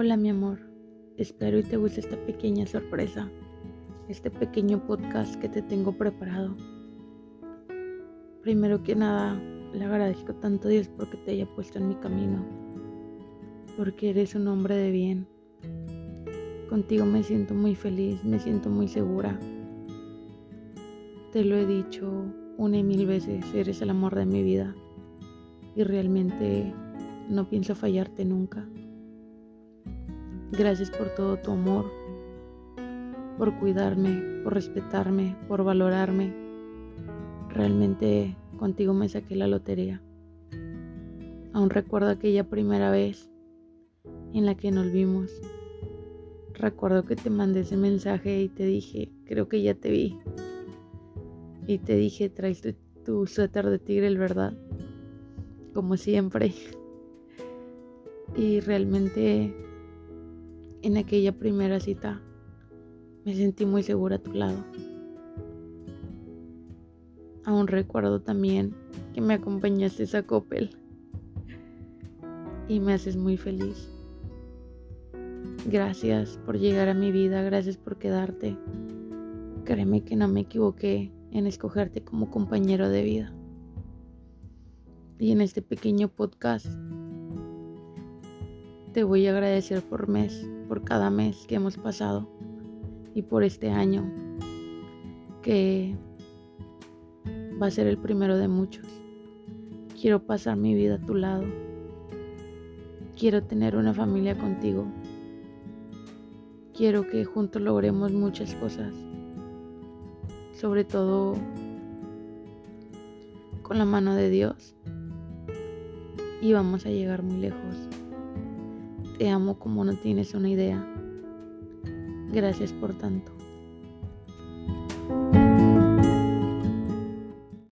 Hola mi amor, espero y te guste esta pequeña sorpresa, este pequeño podcast que te tengo preparado. Primero que nada, le agradezco tanto a Dios porque te haya puesto en mi camino, porque eres un hombre de bien. Contigo me siento muy feliz, me siento muy segura. Te lo he dicho una y mil veces, eres el amor de mi vida y realmente no pienso fallarte nunca. Gracias por todo tu amor, por cuidarme, por respetarme, por valorarme. Realmente contigo me saqué la lotería. Aún recuerdo aquella primera vez en la que nos vimos. Recuerdo que te mandé ese mensaje y te dije, creo que ya te vi. Y te dije, traes tu, tu suéter de tigre, ¿verdad? Como siempre. Y realmente en aquella primera cita me sentí muy segura a tu lado. Aún recuerdo también que me acompañaste a Coppel y me haces muy feliz. Gracias por llegar a mi vida, gracias por quedarte. Créeme que no me equivoqué en escogerte como compañero de vida. Y en este pequeño podcast te voy a agradecer por mes, por cada mes que hemos pasado y por este año que va a ser el primero de muchos. Quiero pasar mi vida a tu lado. Quiero tener una familia contigo. Quiero que juntos logremos muchas cosas. Sobre todo con la mano de Dios. Y vamos a llegar muy lejos. Te amo como no tienes una idea. Gracias por tanto.